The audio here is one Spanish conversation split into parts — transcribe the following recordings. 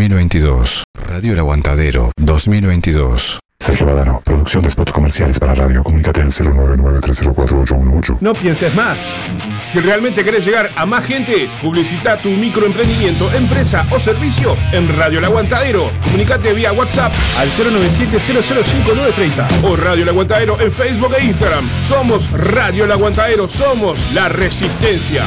Radio El Aguantadero 2022. Radio El Aguantadero 2022. Sergio Badano, producción de spots comerciales para radio. Comunícate al 099-304-818. No pienses más. Si realmente querés llegar a más gente, publicita tu microemprendimiento, empresa o servicio en Radio El Aguantadero. Comunicate vía WhatsApp al 097-005930 o Radio El Aguantadero en Facebook e Instagram. Somos Radio El Aguantadero, somos la resistencia.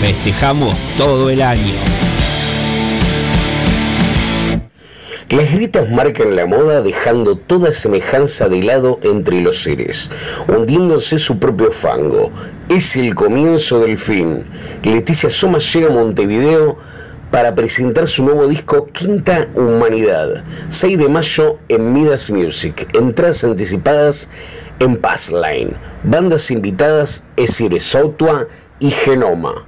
Festejamos todo el año. Las grietas marcan la moda dejando toda semejanza de lado entre los seres, hundiéndose su propio fango. Es el comienzo del fin. Leticia Soma llega a Montevideo para presentar su nuevo disco Quinta Humanidad, 6 de mayo en Midas Music. Entradas anticipadas en Passline. Bandas invitadas Esire Sautua y Genoma.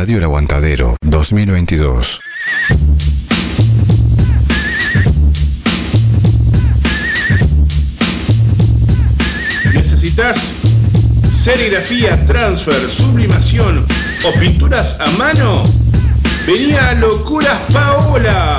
Radio Aguantadero 2022. ¿Necesitas serigrafía, transfer, sublimación o pinturas a mano? Venía a Locuras Paola.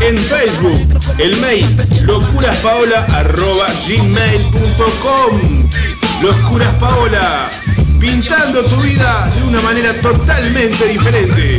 En Facebook, el mail locuraspaola.gmail.com Locuras Paola, pintando tu vida de una manera totalmente diferente.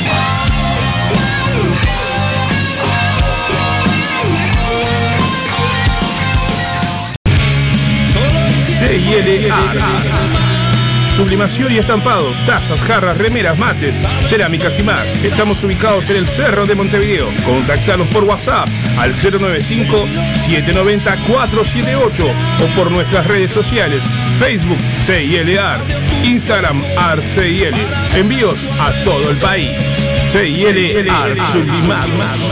CILA. sublimación y estampado, tazas, jarras, remeras, mates, cerámicas y más. Estamos ubicados en el Cerro de Montevideo. Contactanos por WhatsApp al 095-790-478 o por nuestras redes sociales, Facebook CIL Art, Instagram Art CIL. Envíos a todo el país. CIL Art Sublimados.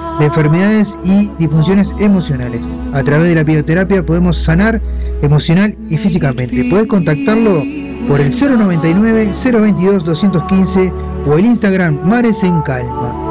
de enfermedades y disfunciones emocionales. A través de la bioterapia podemos sanar emocional y físicamente. Puedes contactarlo por el 099 022 215 o el Instagram Mares en Calma.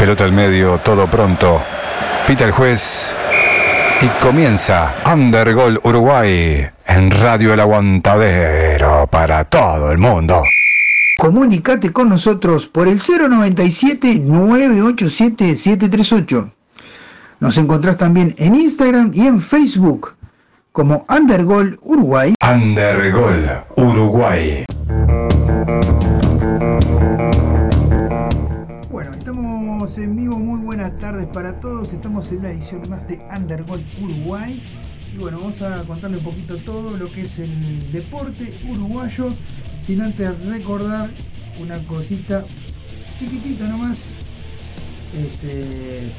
Pelota al medio, todo pronto. Pita el juez y comienza Undergol Uruguay en Radio El Aguantadero para todo el mundo. Comunicate con nosotros por el 097-987-738. Nos encontrás también en Instagram y en Facebook como Undergol Uruguay. Undergol Uruguay. Estamos en vivo, muy buenas tardes para todos. Estamos en una edición más de Undergol Uruguay. Y bueno, vamos a contarle un poquito todo lo que es el deporte uruguayo. Sin antes recordar una cosita chiquitita nomás. Este,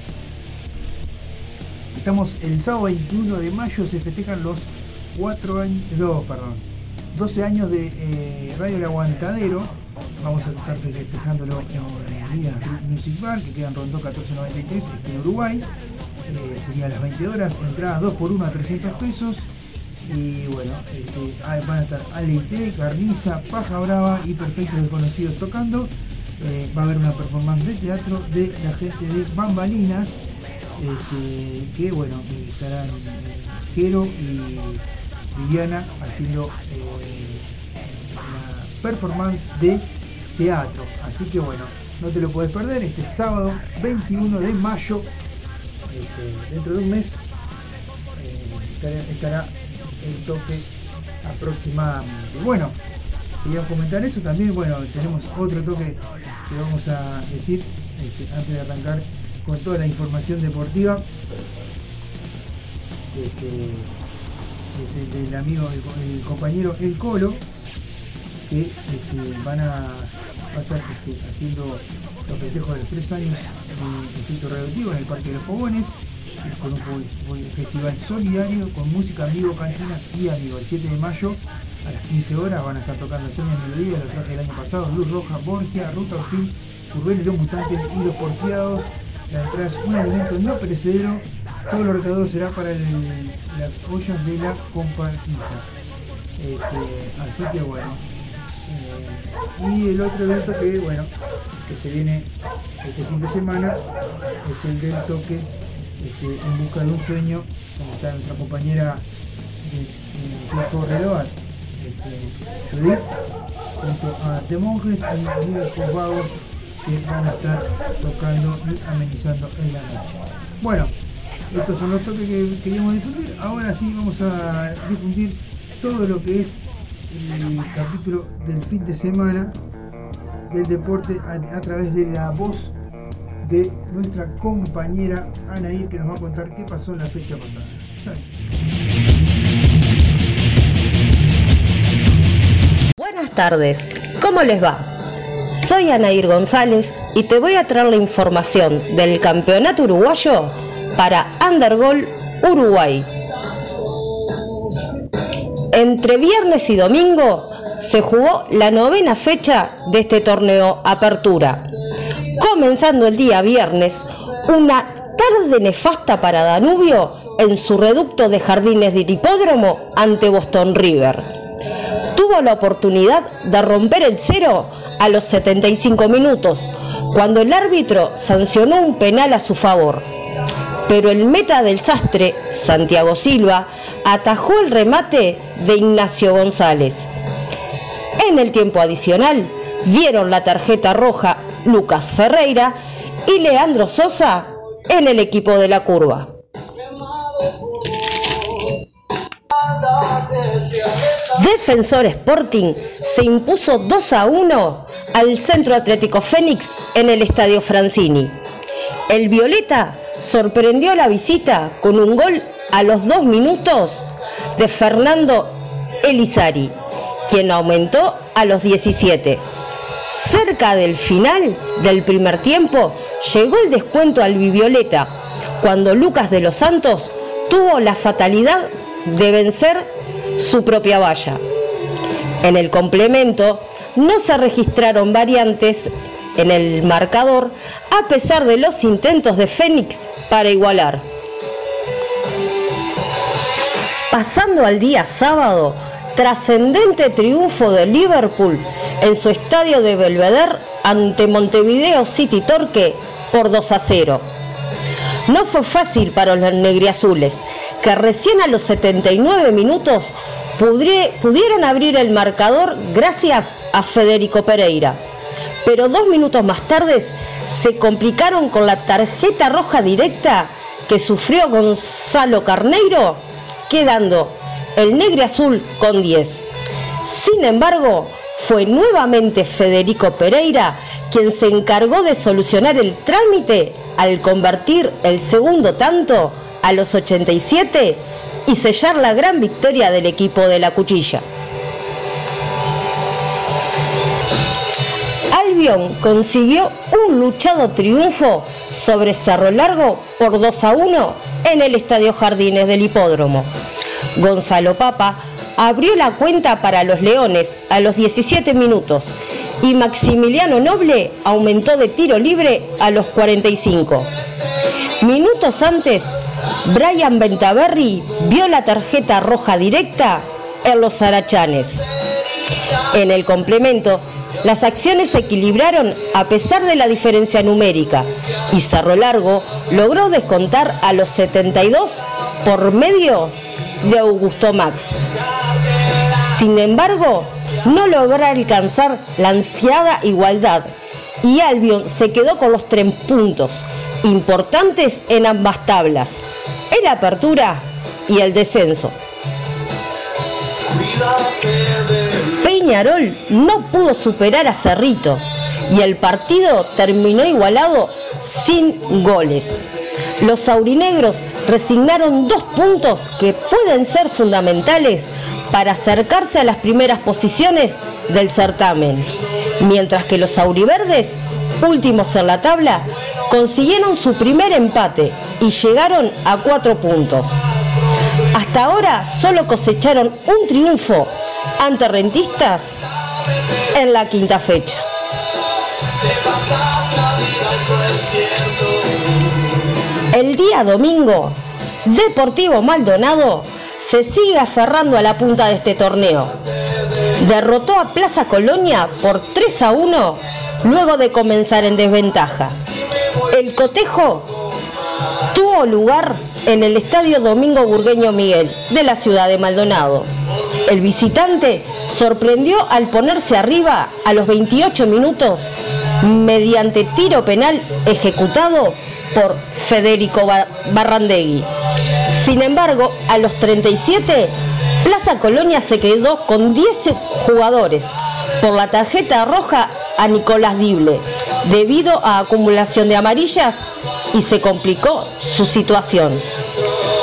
estamos el sábado 21 de mayo, se festejan los 4 años, no, perdón, 12 años de eh, Radio El Aguantadero. Vamos a estar festejándolo en Music Bar, que queda en Rondó 1493, aquí en Uruguay. Eh, sería a las 20 horas, entradas 2 por 1 a 300 pesos. Y bueno, este, van a estar Aleite, Carniza, Paja Brava y Perfectos Desconocidos tocando. Eh, va a haber una performance de teatro de la gente de Bambalinas, este, que bueno, estarán eh, Jero y Viviana haciendo eh, la performance de teatro. Así que bueno, no te lo puedes perder este sábado 21 de mayo, este, dentro de un mes, eh, estará, el toque aproximadamente. Bueno, quería comentar eso también. Bueno, tenemos otro toque que vamos a decir este, antes de arrancar con toda la información deportiva. Este, es el del amigo, el, el compañero El Colo, que este, van a, va a este, haciendo los festejos de los tres años del centro radioactivo en el Parque de los Fogones, con un festival solidario con música en vivo, cantinas y amigos. El 7 de mayo a las 15 horas van a estar tocando Estonia Melodía, lo traje el año pasado, Luz Roja, Borgia, Ruta Hostil, Urbel y los Mutantes y los Porfiados. La entrada un alimento no perecedero. Todo lo recaudado será para el- las ollas de la compartita. Este, así que bueno. Y el otro evento que bueno, que se viene este fin de semana es el del toque este, en busca de un sueño, como está nuestra compañera Viejo Reloar, este, Judith, junto a The Monjes y Viejos Vagos que van a estar tocando y amenizando en la noche. Bueno, estos son los toques que queríamos difundir. Ahora sí vamos a difundir todo lo que es el capítulo del fin de semana del deporte a, través de la voz de nuestra compañera Anair que nos va a contar qué pasó en la fecha pasada. Buenas tardes, ¿cómo les va? Soy Anair González y te voy a traer la información del campeonato uruguayo para Undergol Uruguay. Entre viernes y domingo se jugó la novena fecha de este torneo Apertura. Comenzando el día viernes, una tarde nefasta para Danubio en su reducto de jardines del hipódromo ante Boston River. Tuvo la oportunidad de romper el cero a los 75 minutos, cuando el árbitro sancionó un penal a su favor. Pero el meta del sastre, Santiago Silva, atajó el remate de Ignacio González. En el tiempo adicional, vieron la tarjeta roja Lucas Ferreira y Leandro Sosa en el equipo de la curva. Defensor Sporting se impuso 2 a 1 al Centro Atlético Fénix en el Estadio Francini. El Violeta sorprendió la visita con un gol a los dos minutos de Fernando Elizari, quien aumentó a los 17. Cerca del final del primer tiempo llegó el descuento al Violeta, cuando Lucas de los Santos tuvo la fatalidad de vencer su propia valla. En el complemento no se registraron variantes en el marcador a pesar de los intentos de Fénix para igualar. Pasando al día sábado, trascendente triunfo de Liverpool en su estadio de Belvedere ante Montevideo City Torque por 2 a 0. No fue fácil para los negriazules, que recién a los 79 minutos pudieron abrir el marcador gracias a Federico Pereira. Pero dos minutos más tarde se complicaron con la tarjeta roja directa que sufrió Gonzalo Carneiro, quedando el negro azul con 10. Sin embargo, fue nuevamente Federico Pereira quien se encargó de solucionar el trámite al convertir el segundo tanto a los 87 y sellar la gran victoria del equipo de la cuchilla. Albion consiguió un luchado triunfo sobre Cerro Largo por 2 a 1 en el Estadio Jardines del Hipódromo. Gonzalo Papa abrió la cuenta para los Leones a los 17 minutos y Maximiliano Noble aumentó de tiro libre a los 45. Minutos antes, Brian Bentaberri vio la tarjeta roja directa en los Arachanes. En el complemento, las acciones se equilibraron a pesar de la diferencia numérica y Cerro Largo logró descontar a los 72 por medio de Augusto Max. Sin embargo, no logró alcanzar la ansiada igualdad y Albion se quedó con los tres puntos importantes en ambas tablas, el apertura y el descenso. Peñarol no pudo superar a Cerrito y el partido terminó igualado sin goles. Los aurinegros resignaron dos puntos que pueden ser fundamentales para acercarse a las primeras posiciones del certamen, mientras que los auriverdes, últimos en la tabla, consiguieron su primer empate y llegaron a cuatro puntos. Hasta ahora solo cosecharon un triunfo ante rentistas en la quinta fecha. El día domingo, Deportivo Maldonado se sigue aferrando a la punta de este torneo. Derrotó a Plaza Colonia por 3 a 1 luego de comenzar en desventaja. El cotejo tuvo lugar en el Estadio Domingo Burgueño Miguel de la ciudad de Maldonado. El visitante sorprendió al ponerse arriba a los 28 minutos mediante tiro penal ejecutado por Federico Ba- Barrandegui. Sin embargo, a los 37, Plaza Colonia se quedó con 10 jugadores por la tarjeta roja a Nicolás Dible, debido a acumulación de amarillas y se complicó su situación.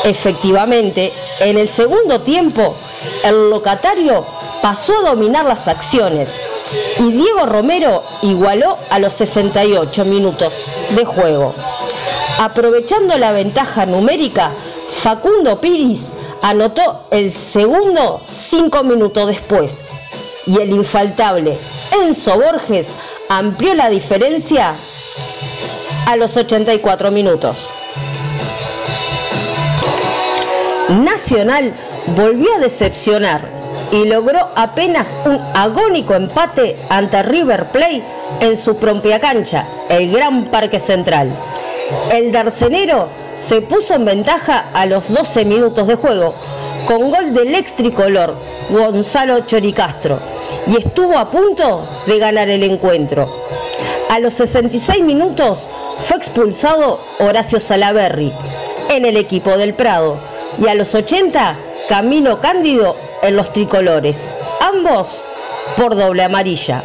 Efectivamente, en el segundo tiempo, el locatario pasó a dominar las acciones y Diego Romero igualó a los 68 minutos de juego. Aprovechando la ventaja numérica, Facundo Piris anotó el segundo cinco minutos después y el infaltable Enzo Borges amplió la diferencia a los 84 minutos. Nacional volvió a decepcionar y logró apenas un agónico empate ante River Plate en su propia cancha, el Gran Parque Central. El darcenero se puso en ventaja a los 12 minutos de juego con gol del ex tricolor Gonzalo Choricastro y estuvo a punto de ganar el encuentro. A los 66 minutos fue expulsado Horacio Salaberry en el equipo del Prado y a los 80 Camino Cándido en los tricolores, ambos por doble amarilla.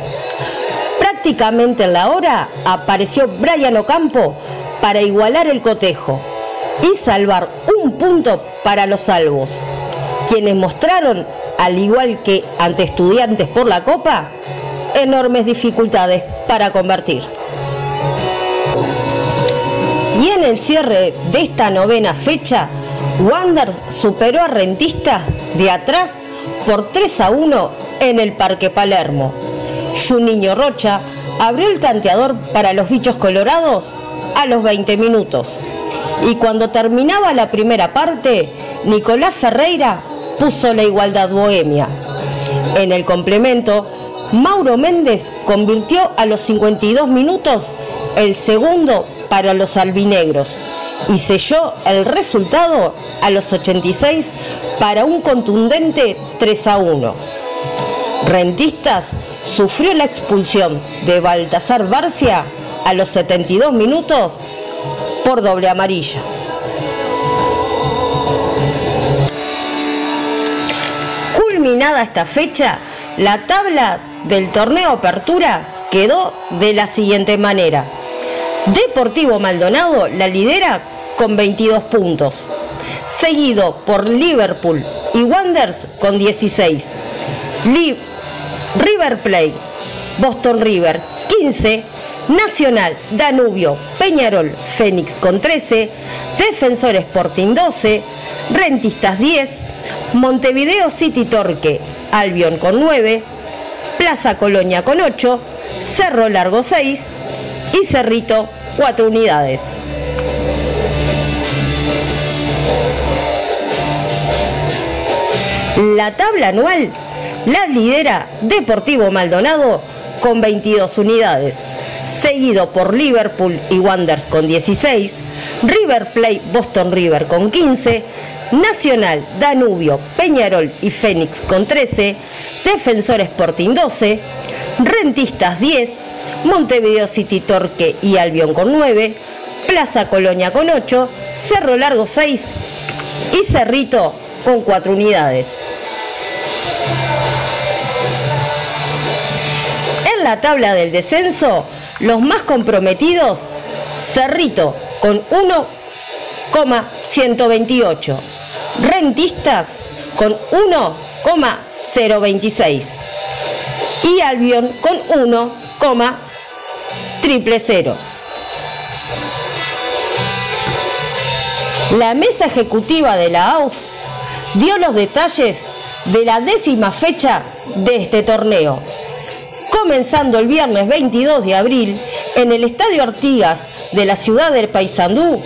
Prácticamente en la hora apareció Brian Ocampo para igualar el cotejo y salvar un punto para los salvos, quienes mostraron, al igual que ante estudiantes por la Copa, enormes dificultades para convertir. Y en el cierre de esta novena fecha, Wander superó a Rentistas de atrás por 3 a 1 en el Parque Palermo. Juninho Rocha abrió el tanteador para los bichos colorados a los 20 minutos. Y cuando terminaba la primera parte, Nicolás Ferreira puso la igualdad bohemia. En el complemento, Mauro Méndez convirtió a los 52 minutos el segundo para los albinegros y selló el resultado a los 86 para un contundente 3 a 1. Rentistas sufrió la expulsión de Baltasar Barcia a los 72 minutos por doble amarilla. Culminada esta fecha, la tabla del torneo Apertura quedó de la siguiente manera. Deportivo Maldonado la lidera con 22 puntos, seguido por Liverpool y Wanderers con 16. Li- River Plate, Boston River 15, Nacional, Danubio, Peñarol, Fénix con 13, Defensor Sporting 12, Rentistas 10, Montevideo City Torque, Albion con 9, Plaza Colonia con 8, Cerro Largo 6 y Cerrito 4 unidades. La tabla anual la lidera Deportivo Maldonado con 22 unidades, seguido por Liverpool y Wanderers con 16, River Plate Boston River con 15, Nacional, Danubio, Peñarol y Fénix con 13, Defensor Sporting 12, Rentistas 10, Montevideo City Torque y Albion con 9, Plaza Colonia con 8, Cerro Largo 6 y Cerrito con 4 unidades. En la tabla del descenso, los más comprometidos, Cerrito con 1,128, Rentistas con 1,026 y Albion con 1,000. La mesa ejecutiva de la AUF dio los detalles de la décima fecha de este torneo. Comenzando el viernes 22 de abril en el Estadio Artigas de la ciudad del Paysandú,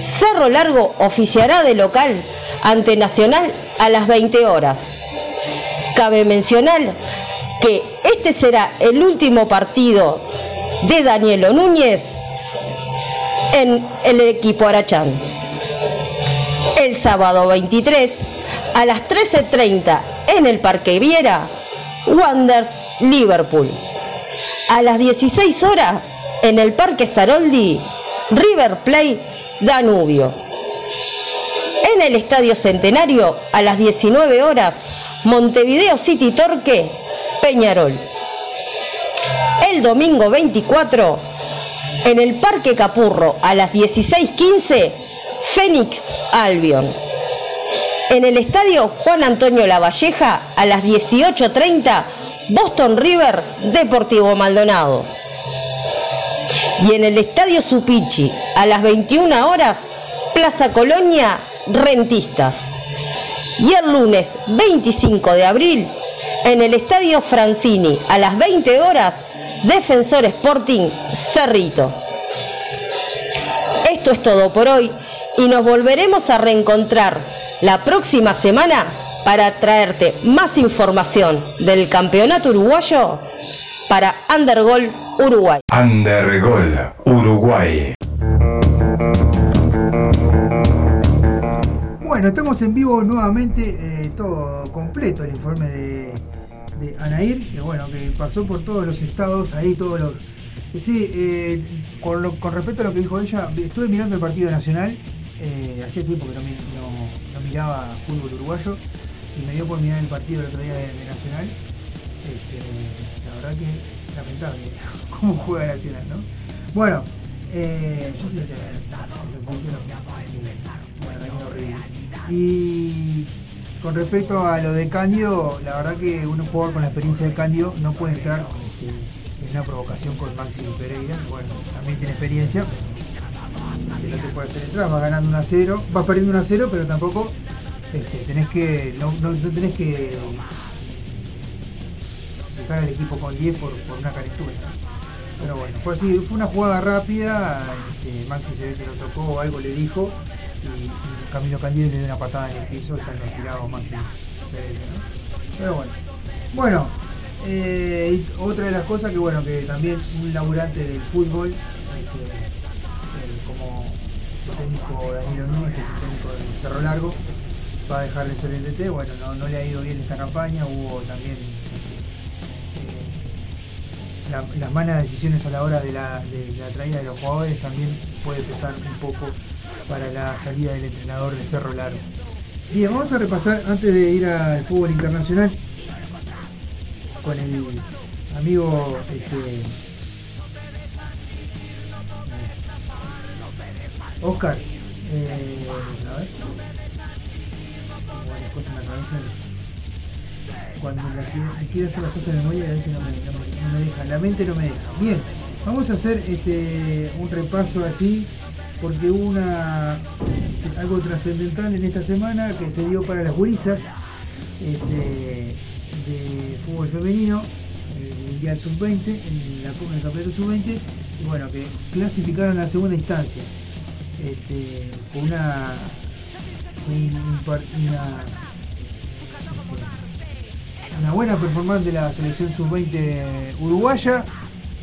Cerro Largo oficiará de local ante Nacional a las 20 horas. Cabe mencionar que este será el último partido de Danielo Núñez en el equipo Arachán. El sábado 23 a las 13.30 en el Parque Viera, Wanders Liverpool. A las 16 horas en el Parque Saroldi, River Plate Danubio. En el Estadio Centenario, a las 19 horas, Montevideo City Torque, Peñarol. El domingo 24, en el Parque Capurro, a las 16.15, Fénix Albion. En el estadio Juan Antonio Lavalleja a las 18.30, Boston River Deportivo Maldonado. Y en el estadio Supichi a las 21 horas, Plaza Colonia Rentistas. Y el lunes 25 de abril, en el estadio Francini a las 20 horas, Defensor Sporting Cerrito. Esto es todo por hoy y nos volveremos a reencontrar la próxima semana para traerte más información del campeonato uruguayo para Undergol Uruguay. Undergol, Uruguay. Bueno, estamos en vivo nuevamente, eh, todo completo el informe de, de Anair, que bueno, que pasó por todos los estados, ahí todos los... Sí, eh, con, lo- con respecto a lo que dijo ella, estuve mirando el partido nacional, hacía tiempo que no, no- no miraba fútbol uruguayo, y me dio por mirar el partido el otro día de, Nacional. Este, la verdad que lamentable cómo juega Nacional, ¿no? Bueno, eh, yo soy horrible. Y con respecto a lo de Cándido, la verdad que un jugador con la experiencia de Cándido no puede entrar este, en una provocación con Maxi Pereira, bueno, también tiene experiencia, no te puede hacer entrar, vas ganando 1 a 0, vas perdiendo 1 a 0, pero tampoco este, tenés que, no, no- tenés que dejar al equipo con 10 por, por una calentura. Pero bueno, fue así, fue una jugada rápida, este, Maxi se ve que lo tocó algo le dijo, y, y Camilo Candido le dio una patada en el piso, estando tirado Maxi. Pero bueno. Bueno, eh, otra de las cosas que bueno, que también un laburante del fútbol, este, técnico Danilo Núñez, que es el técnico del Cerro Largo, va a dejar de ser el DT, bueno, no, no le ha ido bien esta campaña, hubo también eh, la- las malas decisiones a la hora de la, de la traída de los jugadores también puede pesar un poco para la salida del entrenador de Cerro Largo. Bien, vamos a repasar antes de ir al fútbol internacional con el amigo este, Oscar. eh, a ver. Tengo varias cosas en la cabeza. Cuando la quiero, hacer las cosas de memoria a veces no me deja, la mente no me deja. Bien, vamos a hacer este, un repaso así porque hubo una, este, algo trascendental en esta semana que se dio para las gurisas este, de fútbol femenino, el Mundial Sub-20, en la Copa del Campeonato Sub-20, y bueno, que clasificaron a la segunda instancia este, una, un- una, este, una buena performance de la selección sub-20 uruguaya.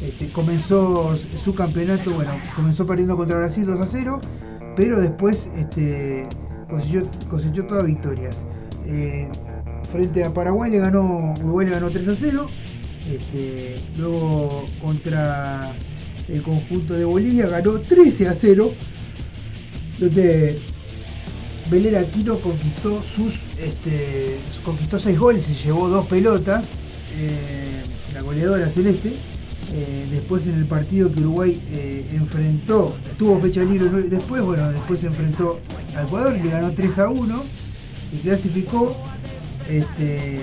Este, comenzó su campeonato, bueno, comenzó perdiendo contra Brasil 2 a 0, pero después este, cosechó, cosechó todas victorias. Eh, frente a Paraguay le ganó, Uruguay le ganó 3 a 0. Este, luego contra el conjunto de Bolivia ganó 13 a 0. Donde Belén Aquino conquistó sus este, conquistó 6 goles y llevó dos pelotas. eh, la goleadora celeste. Eh, después en el partido que Uruguay eh, enfrentó, tuvo fecha libre después, bueno, después enfrentó a Ecuador le ganó 3 a 1 y clasificó este,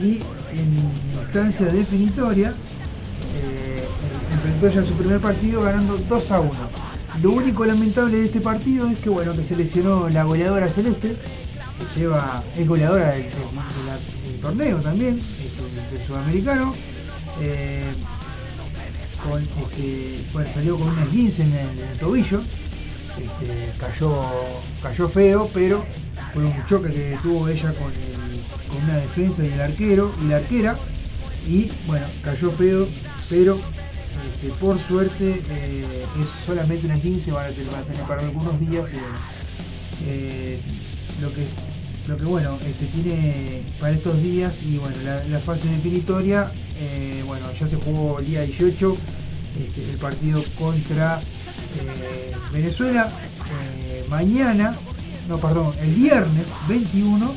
y en instancia definitoria enfrentó ya su primer partido ganando 2 a 1. Lo único lamentable de este partido es que bueno que se lesionó la goleadora celeste, que lleva, es goleadora del, torneo también, este, del sudamericano. eh, con, este, bueno, salió con una esguince en el, tobillo. Este, cayó, cayó feo, pero fue un choque que tuvo ella con, con una defensa y el arquero y la arquera. Y bueno, cayó feo, pero este, por suerte eh, es solamente una 15, va a tener, para algunos días bueno. eh, lo que lo que bueno, este, tiene para estos días y bueno, la, la fase definitoria, eh, bueno, ya se jugó el día 18 este, el partido contra eh, Venezuela. eh, mañana, no, perdón, el viernes 21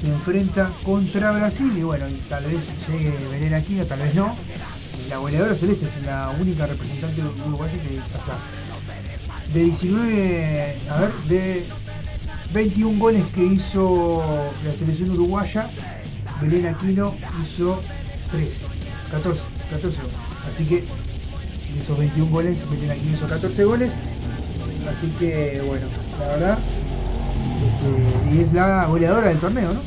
se enfrenta contra Brasil y bueno, tal vez llegue Belén Aquino, tal vez no. La goleadora celeste es la única representante uruguaya que, o sea, de 19, a ver, de 21 goles que hizo la selección uruguaya, Belén Aquino hizo 13, 14, 14 goles. Así que de esos 21 goles, Belén Aquino hizo 14 goles. Así que bueno, la verdad, este, y es la goleadora del torneo, ¿no?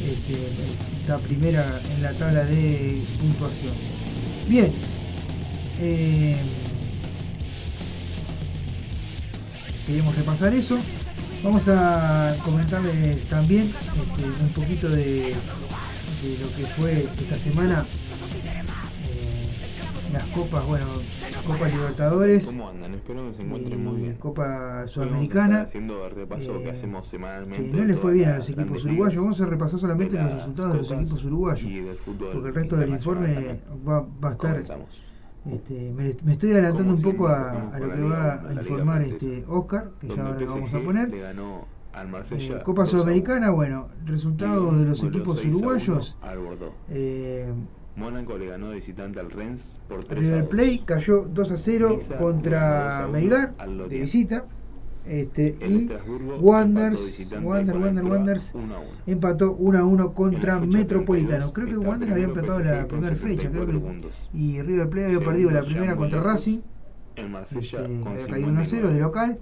Este, está primera en la tabla de puntuación. Bien. eh, queríamos repasar eso. Vamos a comentarles también este, un poquito de, lo que fue esta semana. eh, las copas, bueno, Copa Libertadores, ¿Cómo andan? Espero que se encuentren muy eh, bien. Copa Sudamericana. Haciendo el repaso que eh, hacemos semanalmente. que no le fue bien a los equipos uruguayos. Vamos a repasar solamente los resultados de los equipos uruguayos. Porque el resto del informe va, va a estar. Este, me, me estoy adelantando un poco a, lo que va a informar este Oscar, que ya ahora lo vamos a poner. Eh, Copa 2 a 1. Sudamericana, bueno, resultados de los equipos 6 a 1 uruguayos. Eh, Mónaco le ganó de visitante al Rennes por 3 a River 2. Plate cayó 2 a 0 Niza le contra ganó 2 a 1 Melgar de visita. Este, El y visitante Wander, Wander, el Wanderers 1 a 1. empató 1 a 1 contra Metropolitano. 32 Creo que está Wander había empatado la primera fecha, creo 74 que y River Plate había perdido la primera contra Racing, El Marsella este, había caído 1 a 0 de 59. local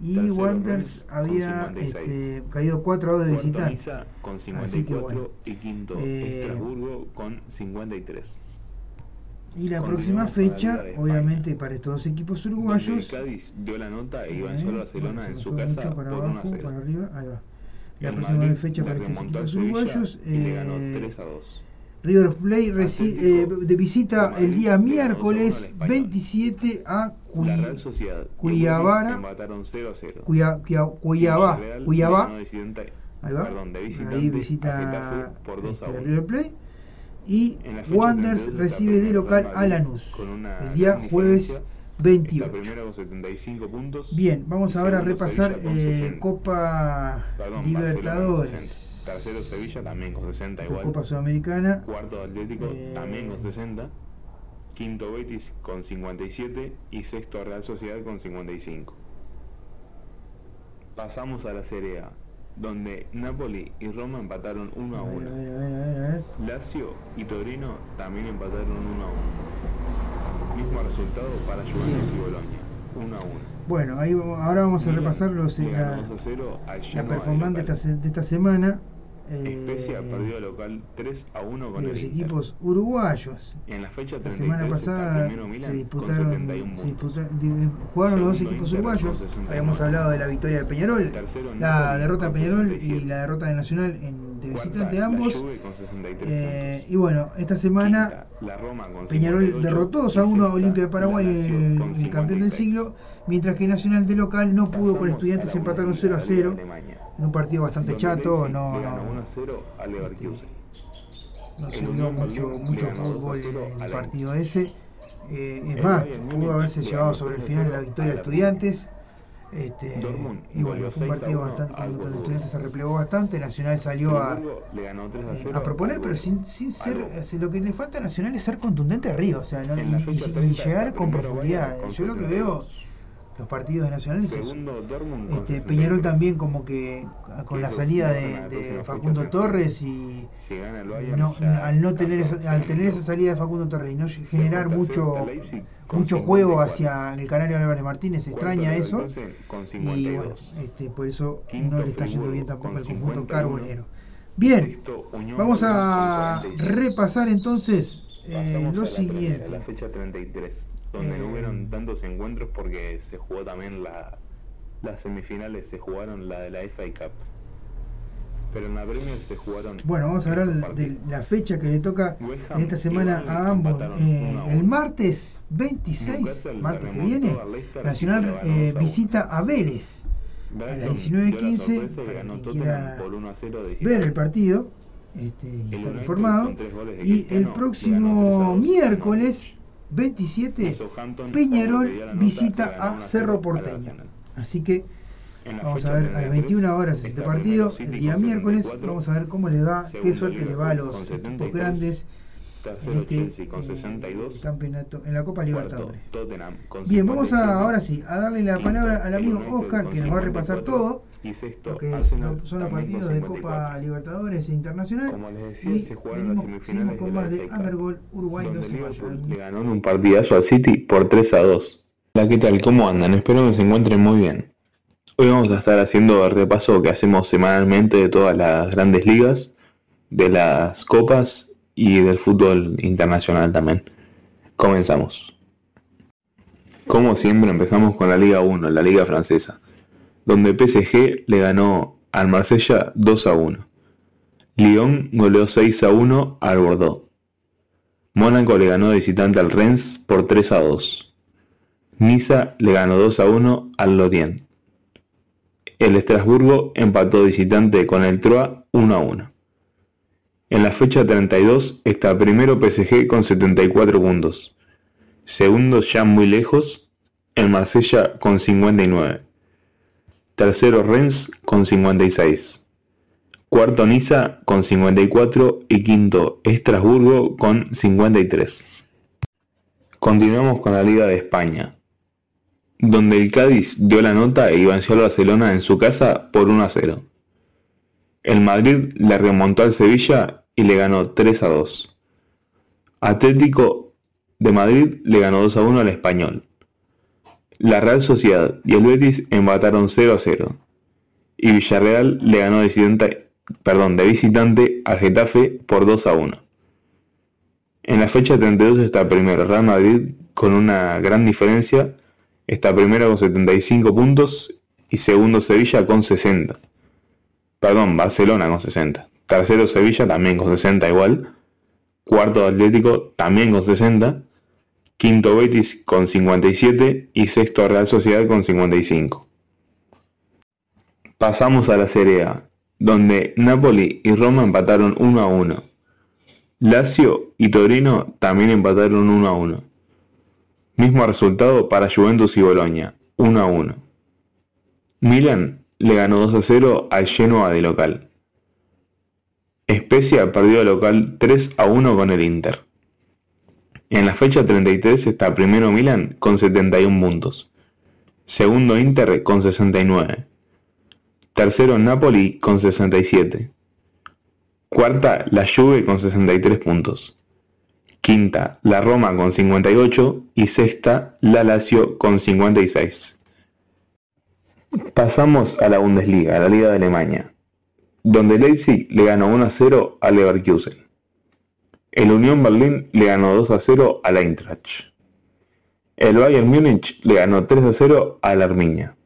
y Tercero, Wanderers había 56. este, caído 4 a 2 de visitante. Con Así 54 que bueno. y quinto Eh, Estrasburgo con 53. Y la próxima la fecha, España. obviamente para estos dos equipos uruguayos, Cádiz dio la nota e Eh, iban solo a bueno, Barcelona se en me su fue casa mucho para por 1 a abajo, 0. para arriba, ahí va. La El próxima Madrid fecha para estos equipos uruguayos, eh, 3 a 2. River Plate eh, de visita el día miércoles 2 a 1 al Español. 27 a La Cui- Real Sociedad y el Cuyabara- Betis empataron 0 a 0. Cuya- Cuya- Cuyabá, Villarreal le Cuyabá, ganó de visitante- ahí va, ahí visita Getafe por 2 a este, 1. River Plate y 32 recibe de local a Lanús el día jueves diferencia. 28. Está primero con 75 puntos. Bien, vamos ahora a repasar eh, 60. Copa Libertadores, 60. Tercero Sevilla también con 60 de igual. Copa Sudamericana. Cuarto Atlético Eh, también con 60. Quinto Betis con 57 y sexto Real Sociedad con 55. Pasamos a la Serie A, donde Napoli y Roma empataron 1 a A ver, 1. a ver, a ver, a ver, a ver. Lazio y Torino también empataron 1 a 1. Mismo resultado para Juventus y Bolonia, 1 a 1. Bueno, ahí ahora vamos a Milan repasar los, ganó la, 2 a 0 al la performance de esta, de esta semana eh, Especia perdió de local 3 a 1 con de el los Inter. equipos uruguayos. En la fecha La 33 semana está pasada se disputaron, 71 se puntos. disputa- di- jugaron los dos equipos Inter uruguayos. 69. Habíamos hablado de la victoria de Peñarol, Tercero, la derrota de Peñarol y 67. la derrota de Nacional en, de visitante la ambos. Juve con 63 Eh, y bueno, esta semana Quinta, la Roma Peñarol 58 derrotó 2 a y 1 a Olimpia de Paraguay, la el, el campeón del 56. siglo, mientras que Nacional de local no pudo con estudiantes, a la empataron 0 a Bundesliga 0 de Alemania, en un partido bastante chato, no, le ganó 1 no, a 0 al Leverkusen. no se El Unión mucho, mucho le ganó 2 a fútbol 0 en el partido ese. Eh, es El más, pudo haberse le llevado sobre el 3 a final 0 la victoria de estudiantes. Este, y bueno, fue un 6 a partido 1 bastante donde Wolfsburgo. estudiantes se replegó bastante, Nacional salió a, Friburgo le ganó 3 a eh, 0 a proponer, pero sin, sin ser, lo que le falta a Nacional es ser contundente arriba, o sea, ¿no? Y, fecha y- y 30 llegar con profundidad. Yo lo que 72. veo, los partidos de Nacional es eso. Segundo Este, 62. Peñarol también como que con la salida de, Facundo Torres y no, al no tener esa, al tener esa salida de Facundo Torres y no generar mucho mucho juego 54. hacia el Canario Álvarez Martínez, extraña eso y 52. bueno, este, por eso no le está yendo bien tampoco al conjunto 51. carbonero. Bien, vamos a con 45. repasar entonces eh, lo siguiente. la fecha 33, donde Eh, no hubieron tantos encuentros porque se jugó también la, las semifinales, se jugaron la de la FA Cup. Pero en la Premier se jugaron. Bueno, vamos a hablar de la fecha que le toca Ham en esta semana a ambos. Eh, el martes 26, Newcastle le martes que viene, Nacional eh, 2 a 1. visita a Vélez. A las dio la 19:15, sorpresa y para quien quiera por 1 a 0 de ver el partido este, estar informado. Y el Cristiano, le ganó 3 a próximo 2 miércoles 27, Southampton, Peñarol visita le a 1 0 Cerro Porteño. Así que vamos a ver a las 33 21 horas este partido, el día miércoles. 74, Vamos a ver cómo les va, qué suerte les va a los equipos 73, grandes en este eh, 62. campeonato, en la Copa Libertadores. Bien, vamos 57. a, ahora sí, a darle la palabra al amigo Oscar que nos va a repasar todo Y sexto, lo que es- lo- son los partidos de 54. Copa Libertadores e Internacional. Como les decía, Y se jugaron venimos, las semifinales con más de Undergol Uruguay, donde Liverpool le ganó en un partidazo al City por 3 a 2. Hola, ¿qué tal? ¿Cómo andan? Espero que se encuentren muy bien. Hoy vamos a estar haciendo el repaso que hacemos semanalmente de todas las grandes ligas, de las copas y del fútbol internacional también. Comenzamos. Como siempre empezamos con la Liga 1, la Liga Francesa, donde PSG le ganó al Marsella 2 a 1. Lyon goleó 6 a 1 al Bordeaux. Mónaco le ganó visitante al Rennes por 3 a 2. Niza le ganó 2 a 1 al Lorient. El Estrasburgo empató visitante con el Troyes 1 a 1. En la fecha 32 está primero PSG con 74 puntos. Segundo ya muy lejos, el Marsella con 59. Tercero Rennes con 56. Cuarto Niza con 54 y quinto Estrasburgo con 53. Continuamos con la Liga de España, donde el Cádiz dio la nota y venció al Barcelona en su casa por 1 a 0. El Madrid le remontó al Sevilla y le ganó 3 a 2. Atlético de Madrid le ganó 2 a 1 al Español. La Real Sociedad y el Betis empataron 0 a 0. Y Villarreal le ganó de visitante, perdón, de visitante al Getafe por 2 a 1. En la fecha 32 está primero Real Madrid con una gran diferencia. Está primero con 75 puntos y segundo Sevilla con 60. Perdón, Barcelona con 60. Tercero Sevilla también con 60 igual. Cuarto Atlético también con 60. Quinto Betis con 57 y sexto Real Sociedad con 55. Pasamos a la Serie A, donde Napoli y Roma empataron 1 a 1. Lazio y Torino también empataron 1 a 1. Mismo resultado para Juventus y Boloña, 1 a 1. Milan le ganó 2 a 0 al Genoa de local. Spezia perdió local 3 a 1 con el Inter. En la fecha 33 está primero Milan con 71 puntos. Segundo Inter con 69. Tercero Napoli con 67. Cuarta la Juve con 63 puntos. Quinta la Roma con 58 y sexta la Lazio con 56. Pasamos a la Bundesliga, a la Liga de Alemania, donde Leipzig le ganó 1 a 0 al Leverkusen. El Unión Berlín le ganó 2 a 0 al Eintracht. El Bayern Múnich le ganó 3 a 0 al Arminia.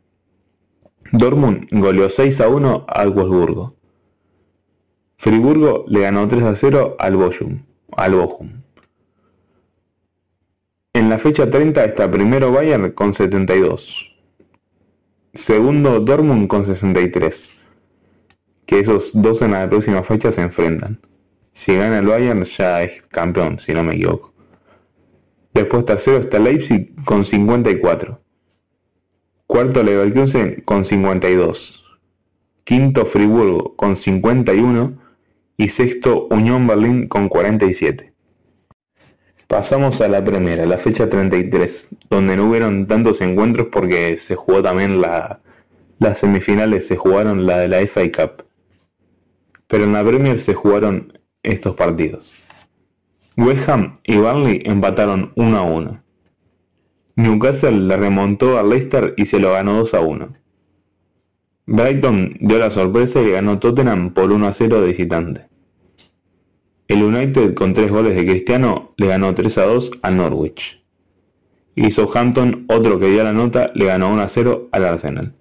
Dortmund goleó 6 a 1 al Wolfsburgo. Friburgo le ganó 3 a 0 al Bochum, al Bochum. En la fecha 30 está primero Bayern con 72. Segundo Dortmund con 63. Que esos dos en la próxima fecha se enfrentan. Si gana el Bayern ya es campeón, si no me equivoco. Después tercero está Leipzig con 54. Cuarto Leverkusen con 52. Quinto Friburgo con 51. Y sexto Unión Berlín con 47. Pasamos a la primera, la fecha 33, donde no hubieron tantos encuentros porque se jugó también la, las semifinales, se jugaron la de la FA Cup. Pero en la Premier se jugaron estos partidos. West Ham y Burnley empataron 1 a 1. Newcastle le remontó a Leicester y se lo ganó 2 a 1. Brighton dio la sorpresa y ganó Tottenham por 1 a 0 de visitante. El United con 3 goles de Cristiano le ganó 3 a 2 al Norwich. Y Southampton, otro que dio la nota, le ganó 1 a 0 al Arsenal.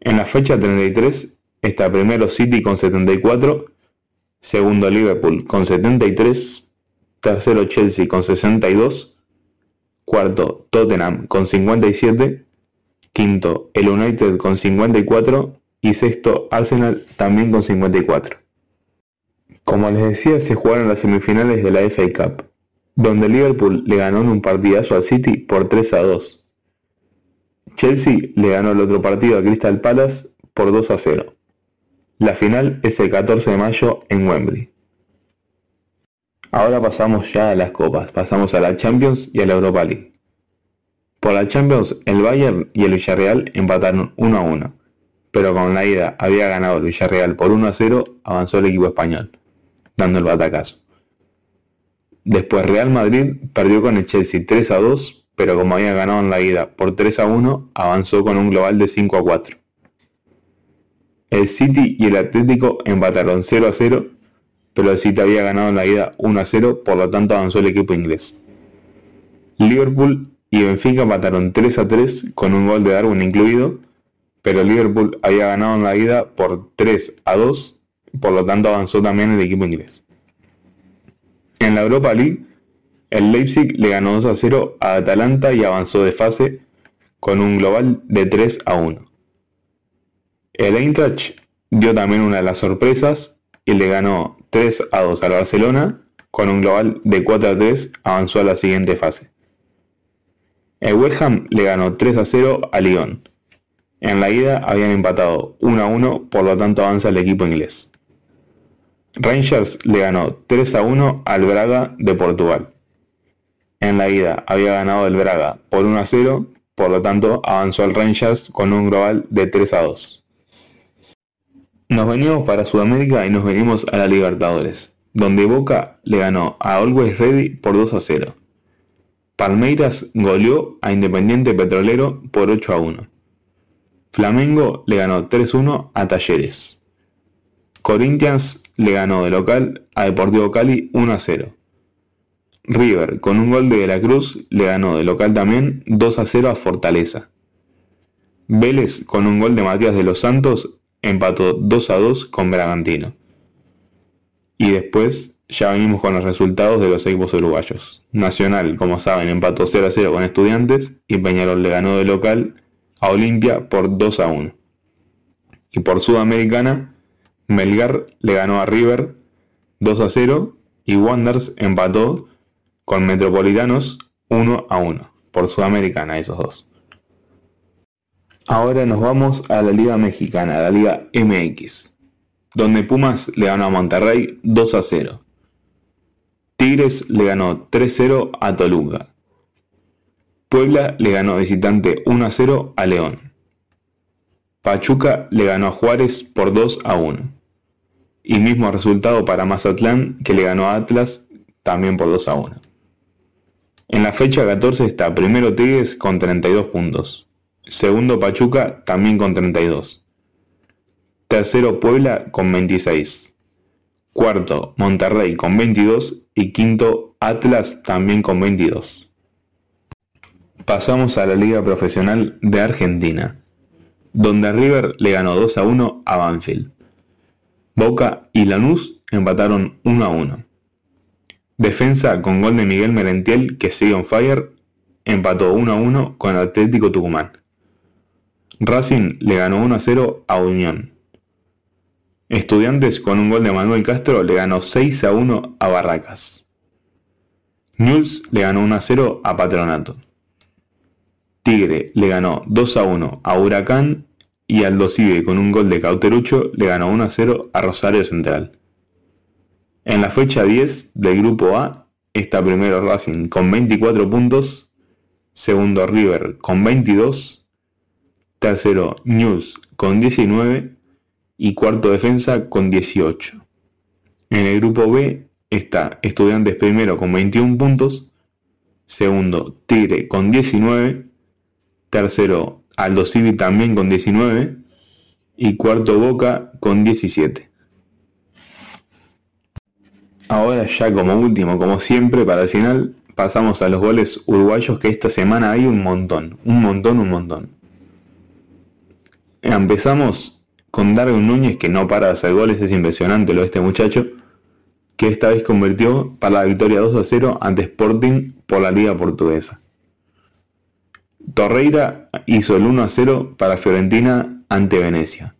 En la fecha 33 está primero City con 74, segundo Liverpool con 73, tercero Chelsea con 62, cuarto Tottenham con 57, quinto el United con 54 y sexto Arsenal también con 54. Como les decía, se jugaron las semifinales de la FA Cup, donde Liverpool le ganó en un partidazo al City por 3 a 2. Chelsea le ganó el otro partido a Crystal Palace por 2 a 0. La final es el 14 de mayo en Wembley. Ahora pasamos ya a las copas, pasamos a la Champions y a la Europa League. Por la Champions, el Bayern y el Villarreal empataron 1 a 1, pero con la ida había ganado el Villarreal por 1 a 0, avanzó el equipo español, dando el batacazo. Después Real Madrid perdió con el Chelsea 3 a 2, pero como había ganado en la ida por 3 a 1, avanzó con un global de 5 a 4. El City y el Atlético empataron 0 a 0, pero el City había ganado en la ida 1 a 0, por lo tanto avanzó el equipo inglés. Liverpool y Benfica empataron 3 a 3 con un gol de Darwin incluido, pero Liverpool había ganado en la ida por 3 a 2, por lo tanto avanzó también el equipo inglés. En la Europa League, el Leipzig le ganó 2 a 0 a Atalanta y avanzó de fase con un global de 3 a 1. El Eintracht dio también una de las sorpresas y le ganó 3 a 2 al Barcelona con un global de 4 a 3 avanzó a la siguiente fase. El West Ham le ganó 3 a 0 a Lyon. En la ida habían empatado 1 a 1, por lo tanto avanza el equipo inglés. Rangers le ganó 3 a 1 al Braga de Portugal. En la ida había ganado el Braga por 1 a 0, por lo tanto avanzó el Rangers con un global de 3 a 2. Nos venimos para Sudamérica y nos venimos a la Libertadores, donde Boca le ganó a Always Ready por 2 a 0. Palmeiras goleó a Independiente Petrolero por 8 a 1. Flamengo le ganó 3-1 a Talleres. Corinthians le ganó de local a Deportivo Cali 1 a 0. River, con un gol de De la Cruz, le ganó de local también 2 a 0 a Fortaleza. Vélez, con un gol de Matías de los Santos, empató 2 a 2 con Bragantino. Y después ya venimos con los resultados de los equipos uruguayos. Nacional, como saben, empató 0 a 0 con Estudiantes y Peñarol le ganó de local a Olimpia por 2 a 1. Y por Sudamericana, Melgar le ganó a River 2 a 0 y Wanderers empató con Metropolitanos 1 a 1. Por Sudamericana esos dos. Ahora nos vamos a la Liga Mexicana, la Liga MX, donde Pumas le ganó a Monterrey 2 a 0. Tigres le ganó 3-0 a Toluca. Puebla le ganó visitante 1-0 a León. Pachuca le ganó a Juárez por 2 a 1. Y mismo resultado para Mazatlán que le ganó a Atlas también por 2 a 1. En la fecha 14 está primero Tigres con 32 puntos. Segundo Pachuca también con 32. Tercero Puebla con 26. Cuarto, Monterrey con 22 y quinto, Atlas también con 22. Pasamos a la Liga Profesional de Argentina, donde River le ganó 2 a 1 a Banfield. Boca y Lanús empataron 1 a 1. Defensa con gol de Miguel Merentiel, que sigue on fire, empató 1 a 1 con Atlético Tucumán. Racing le ganó 1 a 0 a Unión. Estudiantes con un gol de Manuel Castro le ganó 6 a 1 a Barracas. Newell's le ganó 1 a 0 a Patronato. Tigre le ganó 2 a 1 a Huracán y Aldo Cibe con un gol de Cauterucho le ganó 1 a 0 a Rosario Central. En la fecha 10 del grupo A está primero Racing con 24 puntos, segundo River con 22, tercero News con 19 y cuarto defensa con 18. En el grupo B está Estudiantes primero con 21 puntos, segundo Tigre con 19, tercero Aldo Civi también con 19 y cuarto Boca con 17. Ahora ya como último, como siempre, para el final, pasamos a los goles uruguayos que esta semana hay un montón, un montón, un montón. Empezamos con Darwin Núñez, que no para de hacer goles, es impresionante lo de este muchacho, que esta vez convirtió para la victoria 2 a 0 ante Sporting por la Liga Portuguesa. Torreira hizo el 1 a 0 para Fiorentina ante Venecia.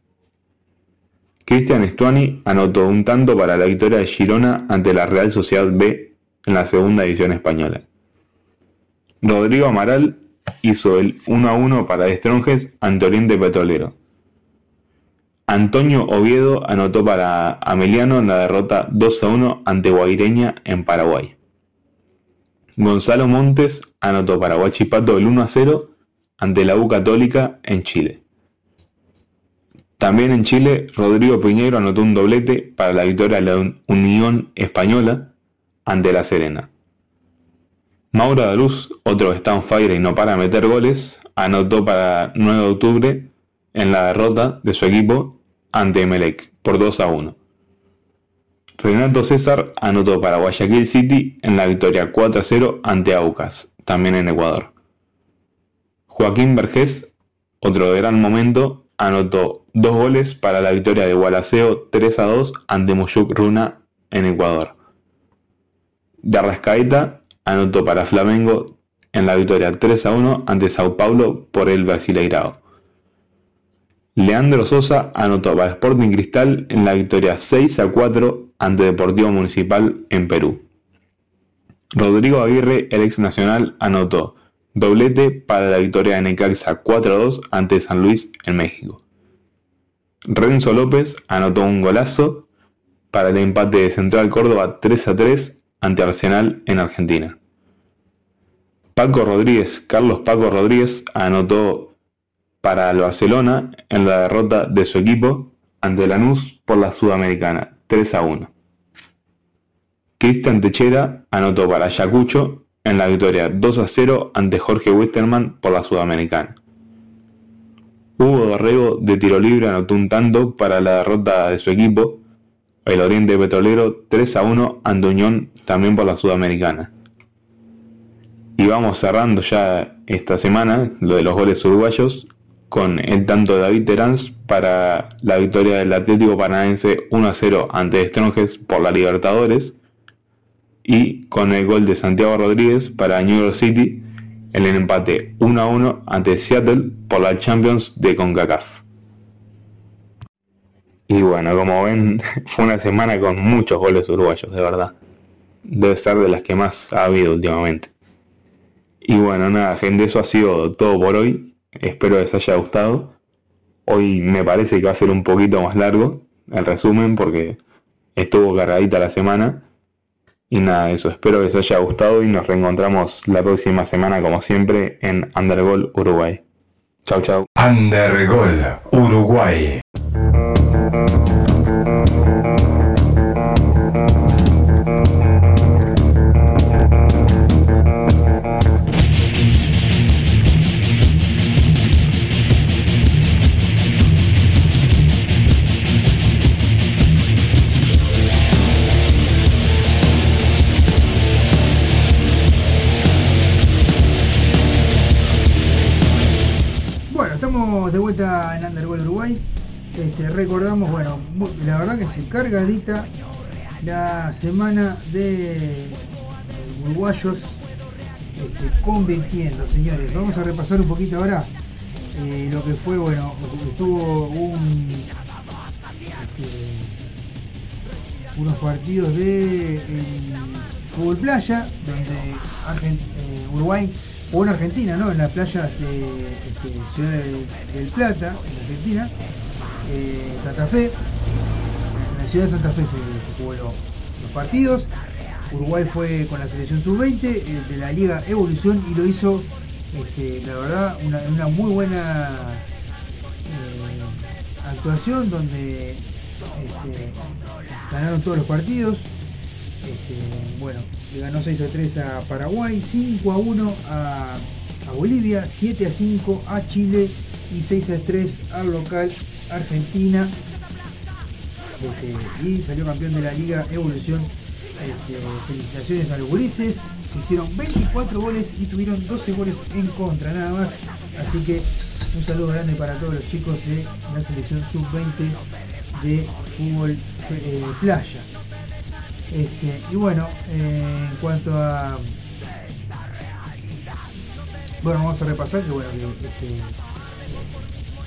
Cristian Stuani anotó un tanto para la victoria de Girona ante la Real Sociedad B en la segunda división española. Rodrigo Amaral hizo el 1 a 1 para Stronges ante Oriente Petrolero. Antonio Oviedo anotó para Ameliano en la derrota 2 a 1 ante Guaireña en Paraguay. Gonzalo Montes anotó para Huachipato el 1 a 0 ante la U Católica en Chile. También en Chile, Rodrigo Piñero anotó un doblete para la victoria de la Unión Española ante La Serena. Mauro Daruz, otro que está fire y no para meter goles, anotó para 9 de octubre en la derrota de su equipo ante Emelec por 2 a 1. Renato César anotó para Guayaquil City en la victoria 4 a 0 ante Aucas, también en Ecuador. Joaquín Vergés, otro de gran momento, anotó dos goles para la victoria de Gualaceo 3 a 2 ante Moyuk Runa en Ecuador. De Arrascaeta anotó para Flamengo en la victoria 3 a 1 ante Sao Paulo por el Brasileirao. Leandro Sosa anotó para Sporting Cristal en la victoria 6 a 4 ante Deportivo Municipal en Perú. Rodrigo Aguirre, el ex nacional, anotó doblete para la victoria de Necaxa 4 a 2 ante San Luis en México. Renzo López anotó un golazo para el empate de Central Córdoba 3 a 3 ante Arsenal en Argentina. Paco Rodríguez, Carlos Paco Rodríguez anotó para el Barcelona en la derrota de su equipo ante Lanús por la Sudamericana, 3 a 1. Cristian Techera anotó para Ayacucho en la victoria 2 a 0 ante Jorge Wisterman por la Sudamericana. Hugo Dorrego de tiro libre anotó un tanto para la derrota de su equipo, el Oriente Petrolero 3 a 1 ante Unión también por la Sudamericana. Y vamos cerrando ya esta semana lo de los goles uruguayos con el tanto de David Terans para la victoria del Atlético Paranaense 1 a 0 ante Strongest por la Libertadores y con el gol de Santiago Rodríguez para New York City en el empate 1 a 1 ante Seattle por la Champions de CONCACAF. Y bueno, como ven, fue una semana con muchos goles uruguayos, de verdad. Debe ser de las que más ha habido últimamente. Y bueno, nada, gente, eso ha sido todo por hoy. Espero les haya gustado. Hoy me parece que va a ser un poquito más largo el resumen porque estuvo cargadita la semana. Y nada, eso espero que les haya gustado y nos reencontramos la próxima semana como siempre en Undergol Uruguay. Chau chau. Undergol Uruguay. En Underworld Uruguay. Este, recordamos, bueno, la verdad que se cargadita la semana de uruguayos este, convirtiendo, señores. Vamos a repasar un poquito ahora eh, lo que fue, bueno, estuvo un este, unos partidos de el fútbol playa, donde Argen- eh, Uruguay o en Argentina, ¿no? En la playa de este, Ciudad de- del Plata, en Argentina, eh, Santa Fe. En la ciudad de Santa Fe se, jugó lo- los partidos. Uruguay fue con la selección sub-20 eh, de la Liga Evolución y lo hizo, este, la verdad, una, una muy buena eh, actuación donde este, ganaron todos los partidos. Este, bueno, le ganó 6 a 3 a Paraguay, 5 a 1 a, a Bolivia, 7 a 5 a Chile y 6 a 3 al local Argentina. Este, y salió campeón de la Liga Evolución. Este, felicitaciones a los gurises, que hicieron 24 goles y tuvieron 12 goles en contra nada más. Así que un saludo grande para todos los chicos de la selección sub-20 de fútbol eh, playa. Este, y bueno, eh, en cuanto a. Bueno, vamos a repasar que bueno, este, eh,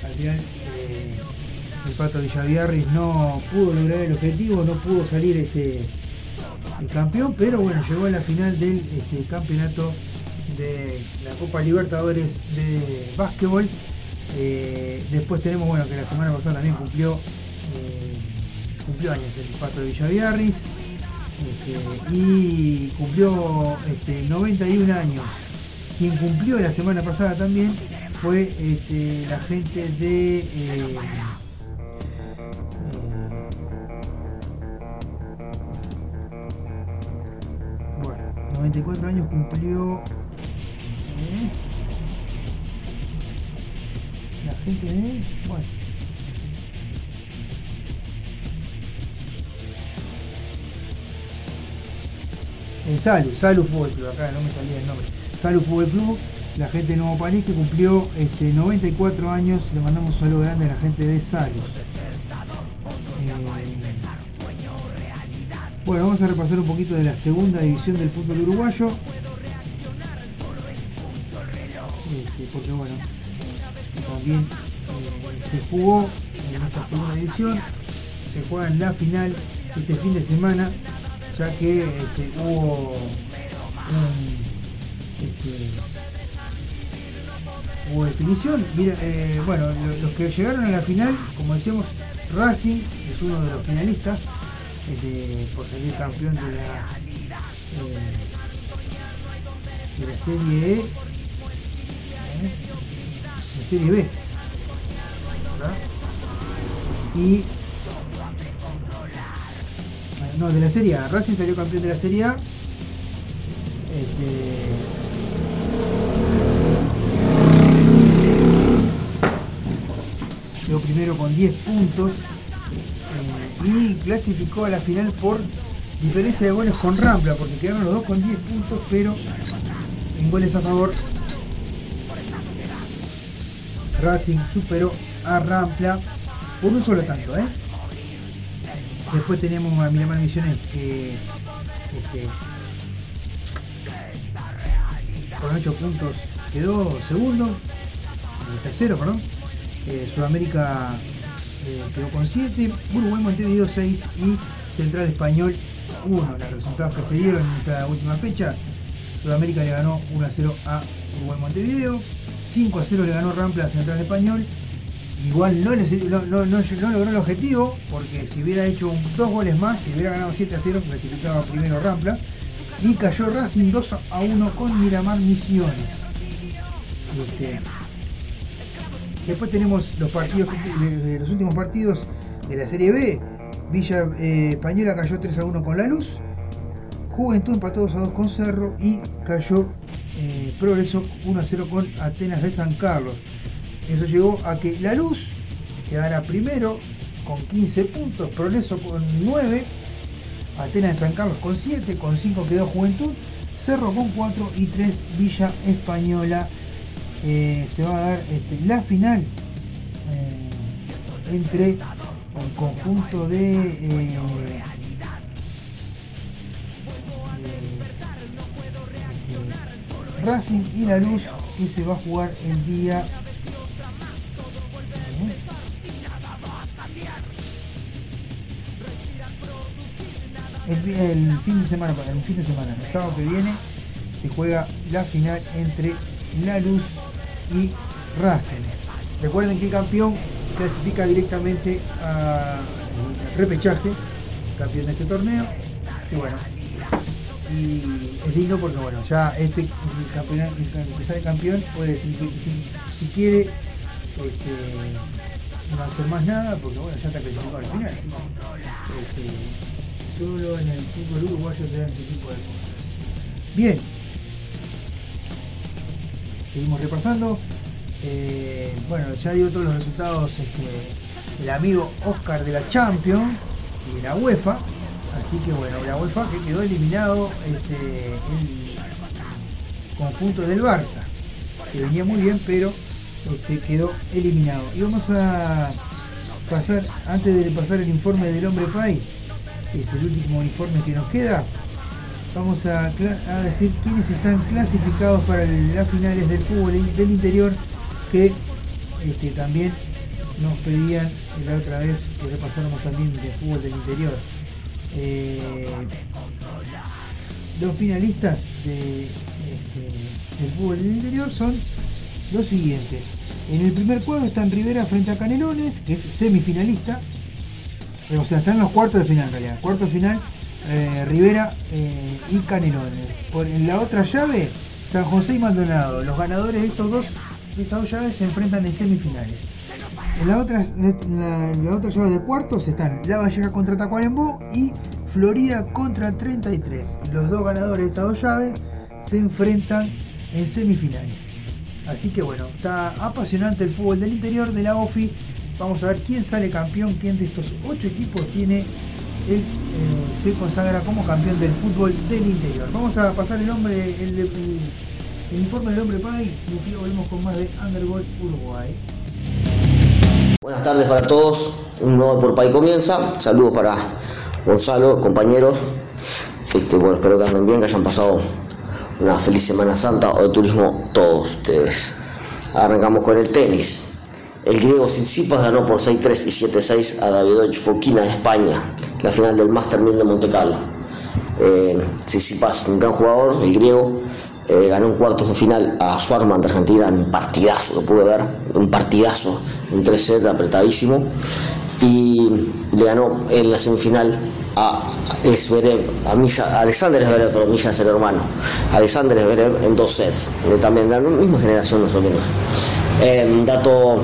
al final eh, el Pato Villaviarris no pudo lograr el objetivo, no pudo salir este el campeón, pero bueno, llegó a la final del este, campeonato de la Copa Libertadores de básquetbol después tenemos, bueno, que la semana pasada también cumplió, cumplió años el Pato de Villaviarris. Este, y cumplió este, 91 años. Quien cumplió la semana pasada también fue este, la gente de. eh, eh, bueno, 94 años cumplió. eh, la gente de. Bueno. El Salu, Salu Fútbol Club, acá no me salía el nombre. Salu Fútbol Club, la gente de Nuevo París que cumplió este, 94 años, le mandamos un saludo grande a la gente de Salus. Eh, bueno, vamos a repasar un poquito de la segunda división del fútbol uruguayo. Este, porque bueno, también eh, se jugó en esta segunda división, se juega en la final este fin de semana, que este, hubo un, este, hubo definición. Mira, eh, bueno, lo- los que llegaron a la final, como decíamos, Racing es uno de los finalistas este, por salir campeón de la, eh, de la Serie E, ¿eh? la Serie B. Y no, de la Serie A. Racing salió campeón de la Serie A. Este, quedó primero con 10 puntos eh, y clasificó a la final por diferencia de goles con Rampla, porque quedaron los dos con 10 puntos, pero en goles a favor Racing superó a Rampla por un solo tanto. ¿eh? Después tenemos a Miramar Misiones que este, con 8 puntos quedó segundo, eh, tercero, perdón. Eh, Sudamérica eh, quedó con 7, Uruguay Montevideo 6 y Central Español 1. Los resultados que se dieron en esta última fecha, Sudamérica le ganó 1 a 0 a Uruguay Montevideo, 5 a 0 le ganó Rampla a Central Español. Igual no, no, no- no- no logró el objetivo, porque si hubiera hecho dos goles más, si hubiera ganado 7 a 0, clasificaba primero Rampla. Y cayó Racing 2 a 1 con Miramar Misiones. Este, Después tenemos los partidos, los últimos partidos de la Serie B. Villa eh, Española cayó 3 a 1 con La Luz. Juventud empató 2 a 2 con Cerro y cayó eh, Progreso 1 a 0 con Atenas de San Carlos. Eso llevó a que La Luz quedara primero con 15 puntos, Progreso con 9, Atenas de San Carlos con 7, con 5 quedó Juventud, Cerro con 4 y 3 Villa Española. Eh, se va a dar este, la final eh, entre el conjunto de, eh, de- este, Racing y La Luz que se va a jugar el día el, fi- el fin de semana el fin de semana el sábado que viene se juega la final entre La Luz y Racing. Recuerden que el campeón clasifica directamente a repechaje campeón de este torneo y bueno y es lindo porque bueno ya este el campeonato el sale campeón puede decir si, quiere este, no hacer más nada porque bueno ya está clasificado al final este, solo en el fútbol uruguayo se dan este tipo de cosas. Bien. Seguimos repasando. Eh, bueno ya dio todos los resultados este, el amigo Oscar de la Champions y de la UEFA. Así que bueno la UEFA que quedó eliminado este, el conjunto del Barça que venía muy bien pero este, quedó eliminado. Y vamos a pasar antes de pasar el informe del hombre Pai es el último informe que nos queda. Vamos a, decir quiénes están clasificados para las finales del fútbol del interior que este, también nos pedían la otra vez que repasáramos también de fútbol del interior. Eh, los finalistas este, del fútbol del interior son los siguientes. En el primer cuadro están Rivera frente a Canelones, que es semifinalista. Eh, o sea, están los cuartos de final en realidad. Cuarto de final, eh, Rivera eh, y Canelones. Por, en la otra llave, San José y Maldonado. Los ganadores de estos dos, de estas dos llaves se enfrentan en semifinales. En la otra, en la, otra llave de cuartos están La Valleja contra Tacuarembó y Florida contra 33. Los dos ganadores de estas dos llaves se enfrentan en semifinales. Así que bueno, está apasionante el fútbol del interior de la OFI. Vamos a ver quién sale campeón, quién de estos ocho equipos tiene el, eh, se consagra como campeón del fútbol del interior. Vamos a pasar el nombre, el, informe del hombre Pai y así volvemos con más de Underworld Uruguay. Buenas tardes para todos, un nuevo por Pai comienza. Saludos para Gonzalo, compañeros. Este, bueno, espero que anden bien, que hayan pasado una feliz Semana Santa o de turismo todos ustedes. Arrancamos con el tenis. El griego Tsitsipas ganó por 6-3 y 7-6 a Davidovich Fokina de España, la final del Master 1000 de Monte Carlo. Eh, Tsitsipas, un gran jugador, el griego, eh, ganó en cuartos de final a Schwarman de Argentina en un partidazo, lo pude ver, un partidazo, en 3 sets apretadísimo. Y le ganó en la semifinal a Zverev, a Misha- a Alexander Zverev, pero Misha es el hermano, Alexander Zverev en dos sets, también de la misma generación más o menos. Un dato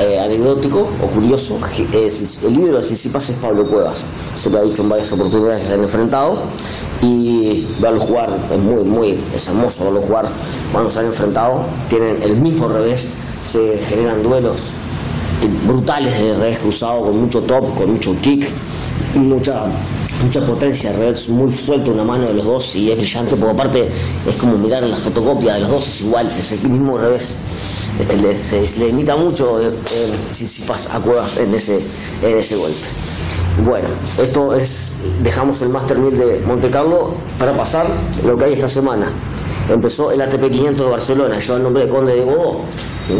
eh, anecdótico o curioso, es- el ídolo de Tsitsipas es Pablo Cuevas, se lo ha dicho en varias oportunidades que se han enfrentado y verlo jugar es muy, muy, es hermoso verlo jugar cuando se han enfrentado, tienen el mismo revés, se generan duelos brutales de revés cruzado, con mucho top, con mucho kick, mucha, mucha potencia, revés muy suelto una mano de los dos y es brillante, porque aparte es como mirar en la fotocopia de los dos, es igual, es el mismo revés. Este, le, se, le imita mucho eh, eh, Tsitsipas a Cuevas en ese, en ese golpe. Bueno, esto es, dejamos el Master 1000 de Monte Carlo para pasar lo que hay esta semana. Empezó el ATP 500 de Barcelona, lleva el nombre de Conde de Godó,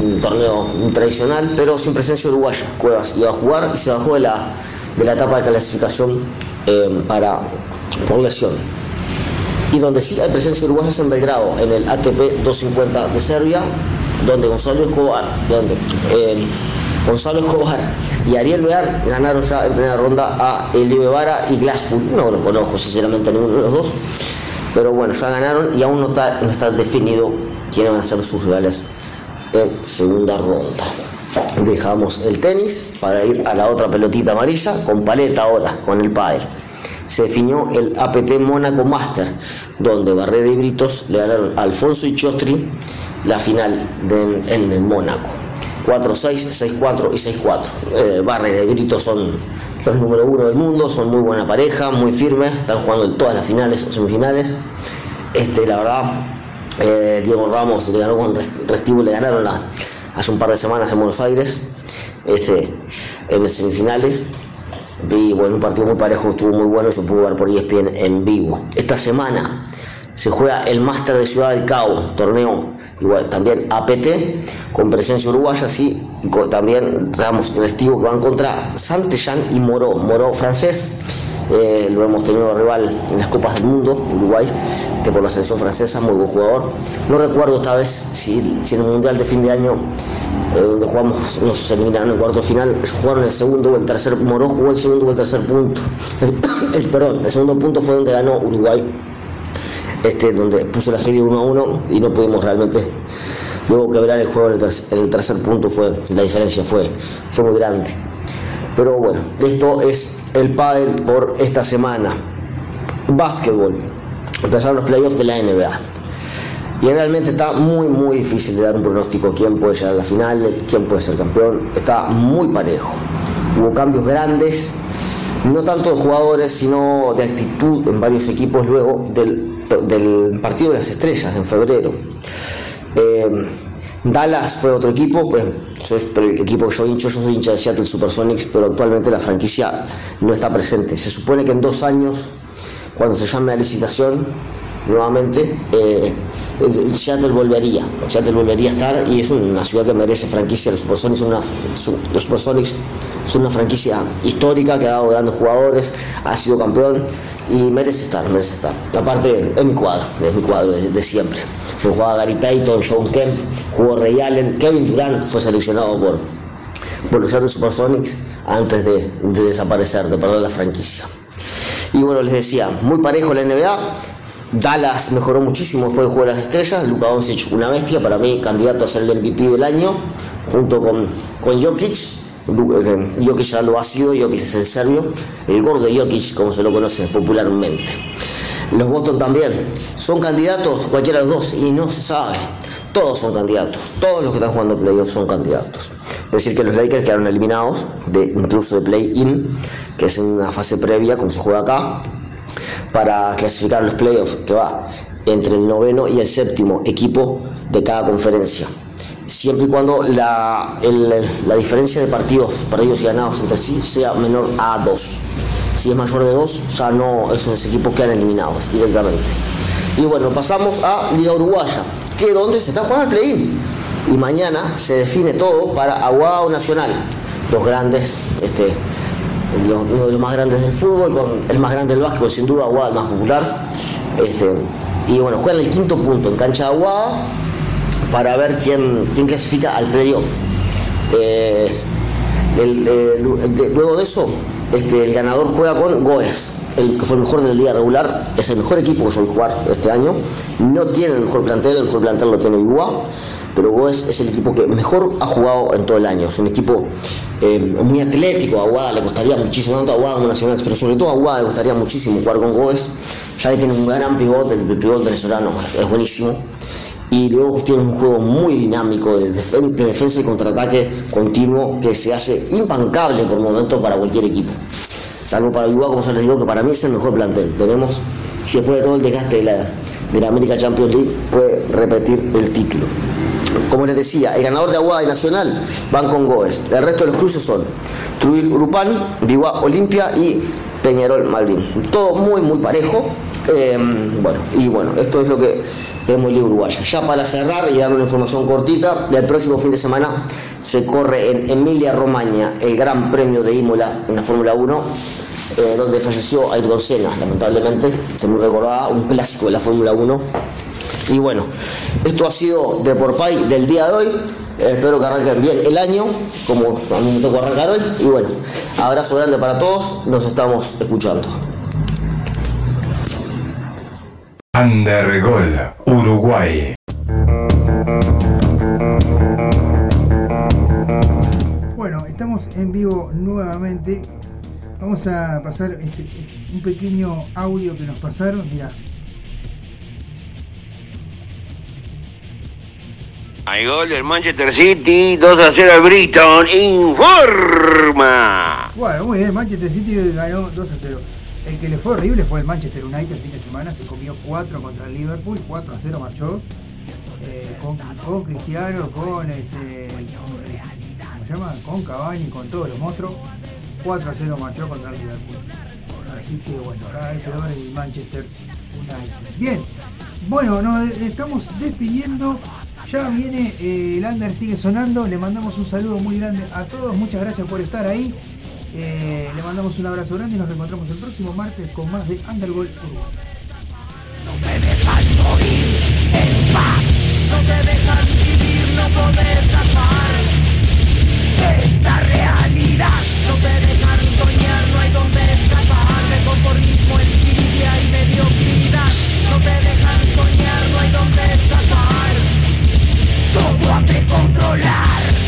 un torneo tradicional, pero sin presencia uruguaya. Cuevas iba a jugar y se bajó de la, de la etapa de clasificación eh, para, por lesión. Y donde sí hay presencia uruguaya es en Belgrado, en el ATP 250 de Serbia, donde Gonzalo Escobar, donde, eh, Gonzalo Escobar y Ariel Bear ganaron ya en primera ronda a Elio Guevara y Glasspool. No los conozco sinceramente ninguno de los dos, pero bueno, ya ganaron y aún no está, no está definido quiénes van a ser sus rivales en segunda ronda. Dejamos el tenis para ir a la otra pelotita amarilla con paleta ahora, con el pádel. Se definió el APT Mónaco Master, donde Barrera y Britos le ganaron a Alfonso y Chostri la final en el Mónaco. 4-6, 6-4 y 6-4. Eh, Barrera y Britos son los número uno del mundo, son muy buena pareja, muy firmes, están jugando en todas las finales o semifinales. Este, la verdad, eh, Diego Ramos le ganó con Rest- Restivo, le ganaron la- hace un par de semanas en Buenos Aires, este, en semifinales. Y bueno, un partido muy parejo, estuvo muy bueno, se pudo ver por ESPN en vivo. Esta semana se juega el Máster de Ciudad del Cabo, torneo igual también APT, con presencia uruguaya, sí, y co- también Ramos Restivo que van contra Santillán y Moró, Moró francés. Eh, lo hemos tenido rival en las Copas del Mundo, Uruguay, que por la selección francesa, muy buen jugador. No recuerdo esta vez si, en el Mundial de fin de año, eh, donde jugamos, nos eliminaron en el cuarto final, jugaron el segundo o el tercer, Moró jugó el segundo o el tercer punto. El, perdón, el segundo punto fue donde ganó Uruguay, este, donde puso la serie 1 a 1 y no pudimos realmente luego quebrar el juego en el, tercer, en el tercer punto fue la diferencia fue, fue muy grande pero bueno esto es el pádel por esta semana. Básquetbol. Empezaron los playoffs de la NBA y realmente está muy muy difícil de dar un pronóstico. Quién puede llegar a la final quién puede ser campeón está muy parejo. Hubo cambios grandes no tanto de jugadores sino de actitud en varios equipos luego del, del partido de las estrellas en febrero. Eh, Dallas fue otro equipo, pues yo el equipo que yo hincho, yo soy hincha de Seattle Supersonics, pero actualmente la franquicia no está presente. Se supone que en dos años, cuando se llame a licitación, nuevamente, eh, Seattle volvería, Seattle volvería a estar y es una ciudad que merece franquicia. Los Supersonics son una, los Supersonics son una franquicia histórica que ha dado grandes jugadores, ha sido campeón y merece estar, merece estar. Aparte, es mi cuadro, es mi cuadro de, de siempre. Fue jugaba Gary Payton, John Kemp, jugó Ray Allen, Kevin Durant fue seleccionado por, por los Seattle Supersonics antes de, de desaparecer, de perder la franquicia. Y bueno, les decía, muy parejo la NBA. Dallas mejoró muchísimo después del juego de las estrellas. Luka Doncic, una bestia, para mí candidato a ser el MVP del año, junto con, con Jokic. Eh, Jokic ya lo ha sido, Jokic es el serbio, el gordo Jokic, como se lo conoce popularmente. Los Boston también son candidatos, cualquiera de los dos, y no se sabe. Todos son candidatos, todos los que están jugando playoffs son candidatos. Es decir, que los Lakers quedaron eliminados, de, incluso de play-in, que es una fase previa, como se juega acá, para clasificar los playoffs, que va entre el noveno y el séptimo equipo de cada conferencia. Siempre y cuando la, la diferencia de partidos perdidos y ganados entre sí sea menor a 2. Si es mayor de 2, ya no, esos equipos quedan eliminados directamente. Y bueno, pasamos a Liga Uruguaya, que es donde se está jugando el play-in. Y mañana se define todo para Aguado Nacional, los grandes, este, uno de los más grandes del fútbol, con el más grande del básquetbol, sin duda Aguada el más popular. Este, y bueno, juegan el quinto punto en cancha de Aguada para ver quién, quién clasifica al playoff. Eh, luego de eso, este, el ganador juega con Goes, el que fue el mejor del día regular, es el mejor equipo que suele jugar este año. No tiene el mejor plantel, el mejor plantel lo tiene Iguá, pero Goes es el equipo que mejor ha jugado en todo el año. Es un equipo eh, muy atlético, a Aguada le costaría muchísimo, tanto a Aguada como a Nacional, pero sobre todo a Aguada le costaría muchísimo jugar con Goes, ya que tiene un gran pivote, el, pivote venezolano es buenísimo y luego tiene un juego muy dinámico de, defen- de defensa y contraataque continuo que se hace impancable por momentos para cualquier equipo. Salvo para Igual, como ya les digo, que para mí es el mejor plantel. Veremos si después de todo el desgaste de la América Champions League puede repetir el título. Como les decía, el ganador de Aguada y Nacional van con Goes. El resto de los cruces son Trujillo Urupán, Biguá Olimpia y Peñarol Malvin. Todo muy, muy parejo. Eh, bueno, y bueno, esto es lo que tenemos en Liga Uruguaya. Ya para cerrar y dar una información cortita, el próximo fin de semana se corre en Emilia Romagna el Gran Premio de Imola en la Fórmula 1, eh, donde falleció Ayrton Senna, lamentablemente, se me recordaba un clásico de la Fórmula 1. Y bueno, esto ha sido de por Pay del día de hoy. Espero que arranquen bien el año, como a mí me tocó arrancar hoy. Y bueno, abrazo grande para todos, nos estamos escuchando. Undergol, Uruguay. Bueno, estamos en vivo nuevamente. Vamos a pasar este, un pequeño audio que nos pasaron. Mira, Hay gol del Manchester City, 2 a 0 al Brighton, informa. bueno, muy bien. Manchester City ganó 2 a 0. El que le fue horrible fue el Manchester United el fin de semana. Se comió 4 contra el Liverpool. 4 a 0 marchó. Eh, con, con Cristiano, con este. ¿Cómo se llama? Con Cavani, con todos los monstruos. 4 a 0 marchó contra el Liverpool. Así que bueno, cada vez peor el Manchester United. Bien, bueno, nos estamos despidiendo. Ya viene, eh, el under sigue sonando. Le mandamos un saludo muy grande a todos. Muchas gracias por estar ahí. Eh, le mandamos un abrazo grande y nos reencontramos el próximo martes con más de Undergol Uruguay. No me dejan morir en paz, no te dejan vivir, no poder escapar. Esta realidad, no te dejan soñar, no hay donde escapar. De conformismo, envidia y mediocridad, no te dejan soñar, no hay donde escapar suave controlar.